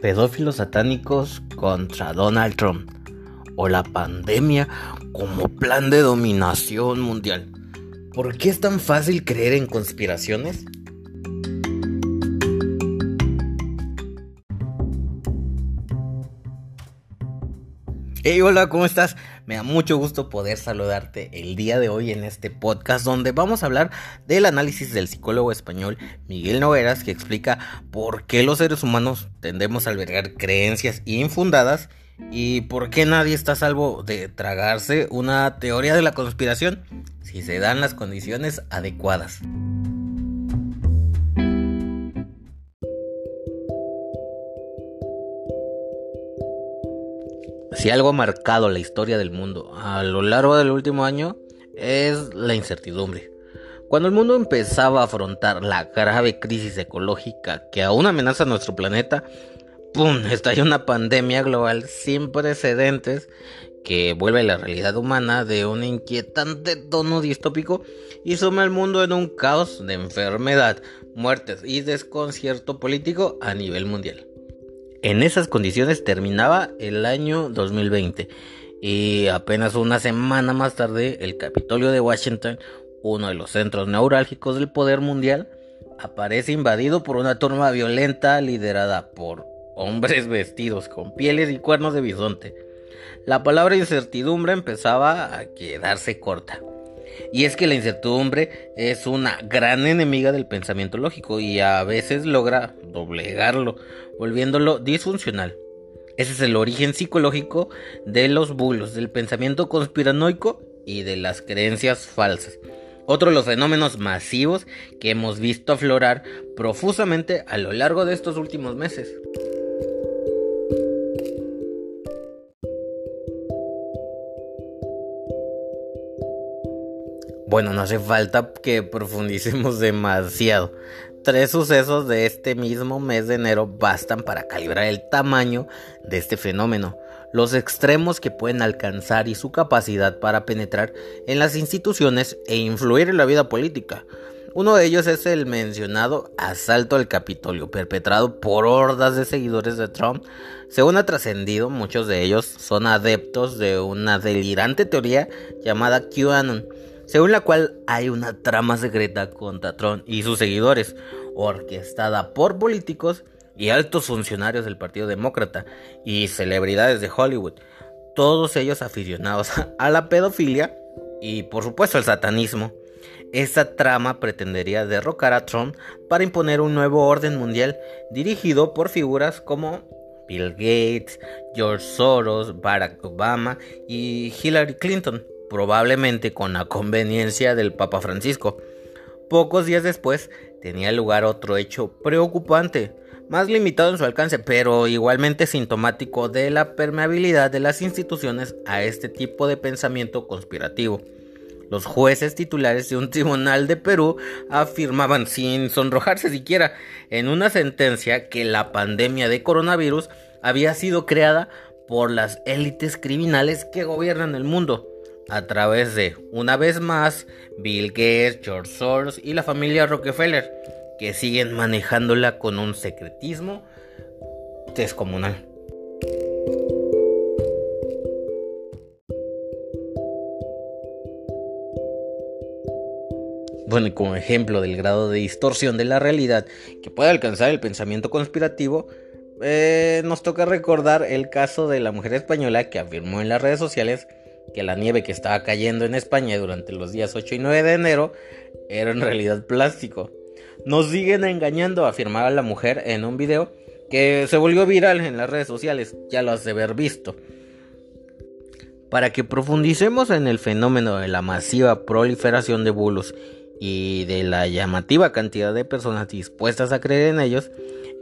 pedófilos satánicos contra Donald Trump o la pandemia como plan de dominación mundial. ¿Por qué es tan fácil creer en conspiraciones? Hey, hola, ¿cómo estás? Me da mucho gusto poder saludarte el día de hoy en este podcast donde vamos a hablar del análisis del psicólogo español Miguel Nogueras que explica por qué los seres humanos tendemos a albergar creencias infundadas y por qué nadie está salvo de tragarse una teoría de la conspiración si se dan las condiciones adecuadas. Si algo ha marcado la historia del mundo a lo largo del último año es la incertidumbre. Cuando el mundo empezaba a afrontar la grave crisis ecológica que aún amenaza a nuestro planeta, ¡pum! estalló una pandemia global sin precedentes que vuelve la realidad humana de un inquietante tono distópico y suma al mundo en un caos de enfermedad, muertes y desconcierto político a nivel mundial. En esas condiciones terminaba el año 2020 y apenas una semana más tarde el Capitolio de Washington, uno de los centros neurálgicos del poder mundial, aparece invadido por una turba violenta liderada por hombres vestidos con pieles y cuernos de bisonte. La palabra incertidumbre empezaba a quedarse corta. Y es que la incertidumbre es una gran enemiga del pensamiento lógico y a veces logra doblegarlo, volviéndolo disfuncional. Ese es el origen psicológico de los bulos, del pensamiento conspiranoico y de las creencias falsas. Otro de los fenómenos masivos que hemos visto aflorar profusamente a lo largo de estos últimos meses. Bueno, no hace falta que profundicemos demasiado. Tres sucesos de este mismo mes de enero bastan para calibrar el tamaño de este fenómeno, los extremos que pueden alcanzar y su capacidad para penetrar en las instituciones e influir en la vida política. Uno de ellos es el mencionado asalto al Capitolio, perpetrado por hordas de seguidores de Trump. Según ha trascendido, muchos de ellos son adeptos de una delirante teoría llamada QAnon según la cual hay una trama secreta contra Trump y sus seguidores, orquestada por políticos y altos funcionarios del Partido Demócrata y celebridades de Hollywood, todos ellos aficionados a la pedofilia y por supuesto al satanismo. Esta trama pretendería derrocar a Trump para imponer un nuevo orden mundial dirigido por figuras como Bill Gates, George Soros, Barack Obama y Hillary Clinton probablemente con la conveniencia del Papa Francisco. Pocos días después tenía lugar otro hecho preocupante, más limitado en su alcance, pero igualmente sintomático de la permeabilidad de las instituciones a este tipo de pensamiento conspirativo. Los jueces titulares de un tribunal de Perú afirmaban sin sonrojarse siquiera en una sentencia que la pandemia de coronavirus había sido creada por las élites criminales que gobiernan el mundo a través de, una vez más, Bill Gates, George Soros y la familia Rockefeller, que siguen manejándola con un secretismo descomunal. Bueno, y como ejemplo del grado de distorsión de la realidad que puede alcanzar el pensamiento conspirativo, eh, nos toca recordar el caso de la mujer española que afirmó en las redes sociales que la nieve que estaba cayendo en España durante los días 8 y 9 de enero era en realidad plástico. Nos siguen engañando, afirmaba la mujer en un video que se volvió viral en las redes sociales, ya lo has de haber visto. Para que profundicemos en el fenómeno de la masiva proliferación de bulos y de la llamativa cantidad de personas dispuestas a creer en ellos,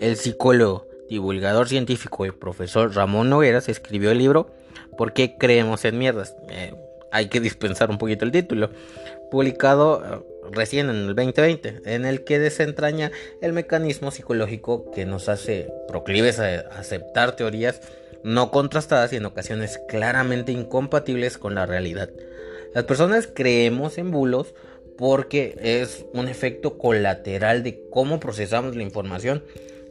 el psicólogo, divulgador científico y profesor Ramón Nogueras escribió el libro ¿Por qué creemos en mierdas? Eh, hay que dispensar un poquito el título. Publicado eh, recién en el 2020, en el que desentraña el mecanismo psicológico que nos hace proclives a aceptar teorías no contrastadas y en ocasiones claramente incompatibles con la realidad. Las personas creemos en bulos porque es un efecto colateral de cómo procesamos la información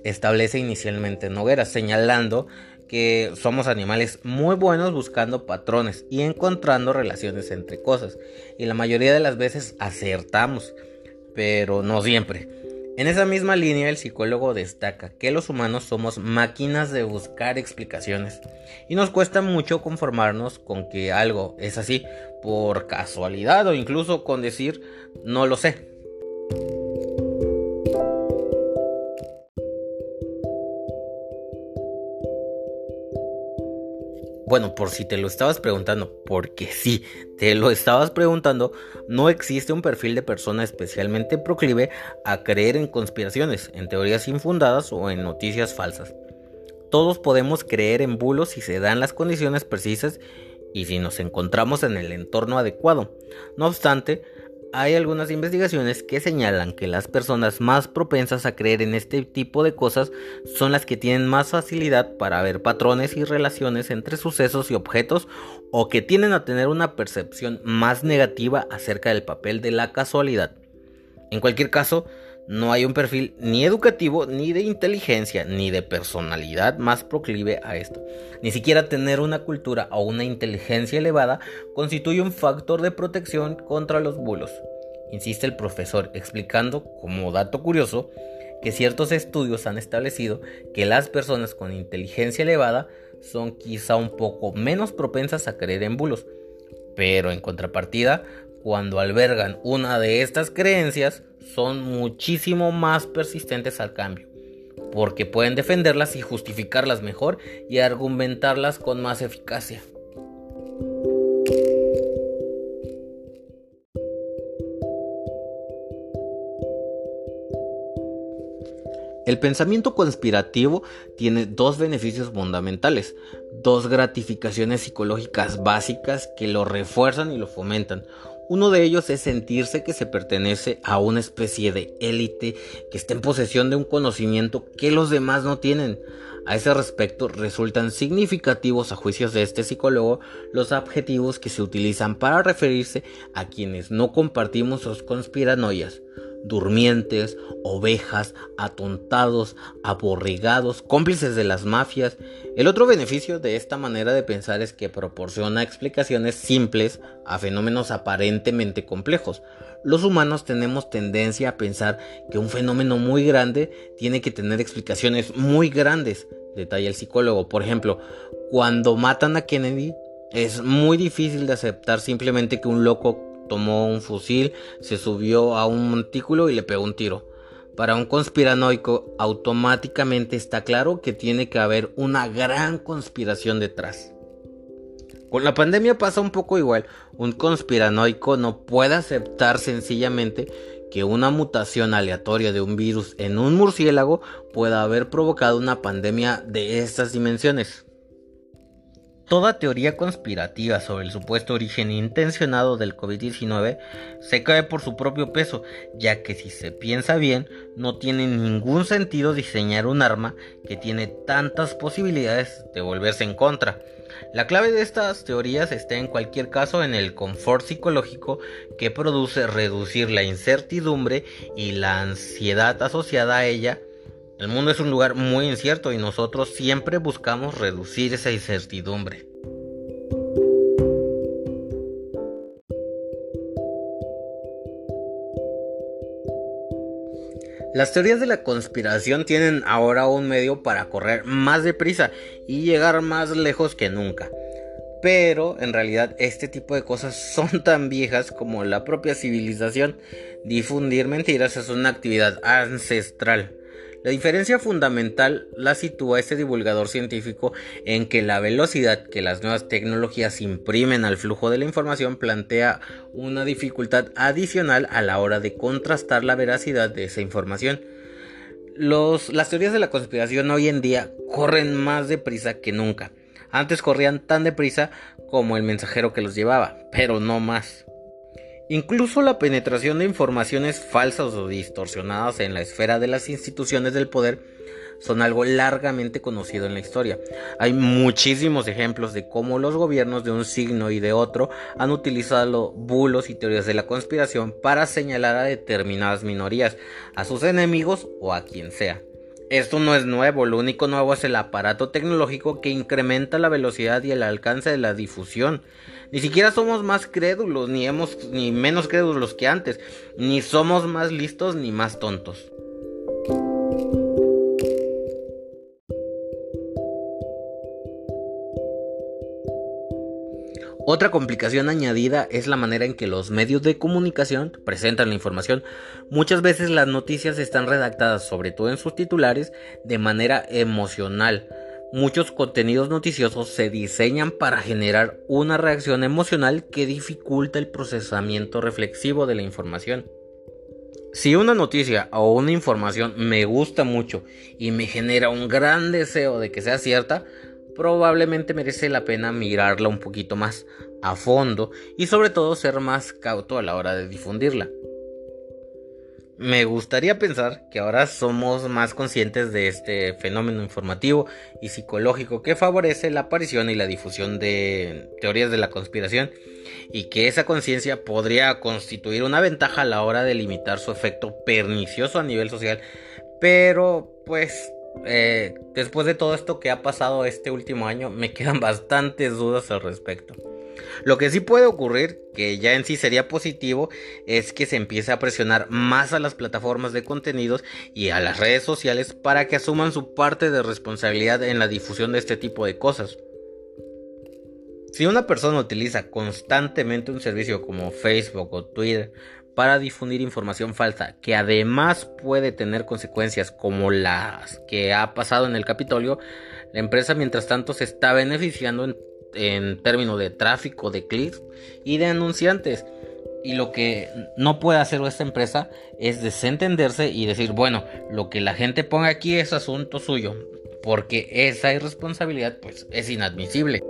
establece inicialmente Noguera, señalando que somos animales muy buenos buscando patrones y encontrando relaciones entre cosas. Y la mayoría de las veces acertamos, pero no siempre. En esa misma línea el psicólogo destaca que los humanos somos máquinas de buscar explicaciones y nos cuesta mucho conformarnos con que algo es así por casualidad o incluso con decir no lo sé. Bueno, por si te lo estabas preguntando, porque sí, te lo estabas preguntando, no existe un perfil de persona especialmente proclive a creer en conspiraciones, en teorías infundadas o en noticias falsas. Todos podemos creer en bulos si se dan las condiciones precisas y si nos encontramos en el entorno adecuado. No obstante, hay algunas investigaciones que señalan que las personas más propensas a creer en este tipo de cosas son las que tienen más facilidad para ver patrones y relaciones entre sucesos y objetos o que tienden a tener una percepción más negativa acerca del papel de la casualidad. En cualquier caso, no hay un perfil ni educativo, ni de inteligencia, ni de personalidad más proclive a esto. Ni siquiera tener una cultura o una inteligencia elevada constituye un factor de protección contra los bulos. Insiste el profesor explicando, como dato curioso, que ciertos estudios han establecido que las personas con inteligencia elevada son quizá un poco menos propensas a creer en bulos, pero en contrapartida, cuando albergan una de estas creencias, son muchísimo más persistentes al cambio, porque pueden defenderlas y justificarlas mejor y argumentarlas con más eficacia. El pensamiento conspirativo tiene dos beneficios fundamentales, dos gratificaciones psicológicas básicas que lo refuerzan y lo fomentan. Uno de ellos es sentirse que se pertenece a una especie de élite que está en posesión de un conocimiento que los demás no tienen. A ese respecto, resultan significativos a juicios de este psicólogo los adjetivos que se utilizan para referirse a quienes no compartimos sus conspiranoias durmientes, ovejas, atontados, aborregados, cómplices de las mafias. El otro beneficio de esta manera de pensar es que proporciona explicaciones simples a fenómenos aparentemente complejos. Los humanos tenemos tendencia a pensar que un fenómeno muy grande tiene que tener explicaciones muy grandes, detalla el psicólogo. Por ejemplo, cuando matan a Kennedy, es muy difícil de aceptar simplemente que un loco tomó un fusil, se subió a un montículo y le pegó un tiro. Para un conspiranoico automáticamente está claro que tiene que haber una gran conspiración detrás. Con la pandemia pasa un poco igual. Un conspiranoico no puede aceptar sencillamente que una mutación aleatoria de un virus en un murciélago pueda haber provocado una pandemia de estas dimensiones. Toda teoría conspirativa sobre el supuesto origen intencionado del COVID-19 se cae por su propio peso, ya que si se piensa bien, no tiene ningún sentido diseñar un arma que tiene tantas posibilidades de volverse en contra. La clave de estas teorías está en cualquier caso en el confort psicológico que produce reducir la incertidumbre y la ansiedad asociada a ella el mundo es un lugar muy incierto y nosotros siempre buscamos reducir esa incertidumbre. Las teorías de la conspiración tienen ahora un medio para correr más deprisa y llegar más lejos que nunca. Pero en realidad este tipo de cosas son tan viejas como la propia civilización. Difundir mentiras es una actividad ancestral. La diferencia fundamental la sitúa este divulgador científico en que la velocidad que las nuevas tecnologías imprimen al flujo de la información plantea una dificultad adicional a la hora de contrastar la veracidad de esa información. las teorías de la conspiración hoy en día corren más deprisa que nunca. Antes corrían tan deprisa como el mensajero que los llevaba, pero no más. Incluso la penetración de informaciones falsas o distorsionadas en la esfera de las instituciones del poder son algo largamente conocido en la historia. Hay muchísimos ejemplos de cómo los gobiernos de un signo y de otro han utilizado bulos y teorías de la conspiración para señalar a determinadas minorías, a sus enemigos o a quien sea. Esto no es nuevo, lo único nuevo es el aparato tecnológico que incrementa la velocidad y el alcance de la difusión. Ni siquiera somos más crédulos, ni, hemos, ni menos crédulos que antes, ni somos más listos ni más tontos. Otra complicación añadida es la manera en que los medios de comunicación presentan la información. Muchas veces las noticias están redactadas, sobre todo en sus titulares, de manera emocional. Muchos contenidos noticiosos se diseñan para generar una reacción emocional que dificulta el procesamiento reflexivo de la información. Si una noticia o una información me gusta mucho y me genera un gran deseo de que sea cierta, probablemente merece la pena mirarla un poquito más a fondo y sobre todo ser más cauto a la hora de difundirla. Me gustaría pensar que ahora somos más conscientes de este fenómeno informativo y psicológico que favorece la aparición y la difusión de teorías de la conspiración y que esa conciencia podría constituir una ventaja a la hora de limitar su efecto pernicioso a nivel social, pero pues eh, después de todo esto que ha pasado este último año, me quedan bastantes dudas al respecto. Lo que sí puede ocurrir, que ya en sí sería positivo, es que se empiece a presionar más a las plataformas de contenidos y a las redes sociales para que asuman su parte de responsabilidad en la difusión de este tipo de cosas. Si una persona utiliza constantemente un servicio como Facebook o Twitter para difundir información falsa que además puede tener consecuencias como las que ha pasado en el Capitolio, la empresa mientras tanto se está beneficiando en, en términos de tráfico, de clics y de anunciantes. Y lo que no puede hacer esta empresa es desentenderse y decir, bueno, lo que la gente ponga aquí es asunto suyo, porque esa irresponsabilidad pues es inadmisible.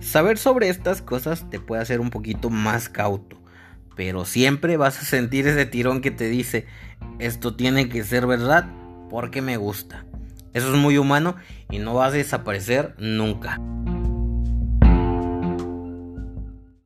Saber sobre estas cosas te puede hacer un poquito más cauto, pero siempre vas a sentir ese tirón que te dice, esto tiene que ser verdad porque me gusta. Eso es muy humano y no va a desaparecer nunca.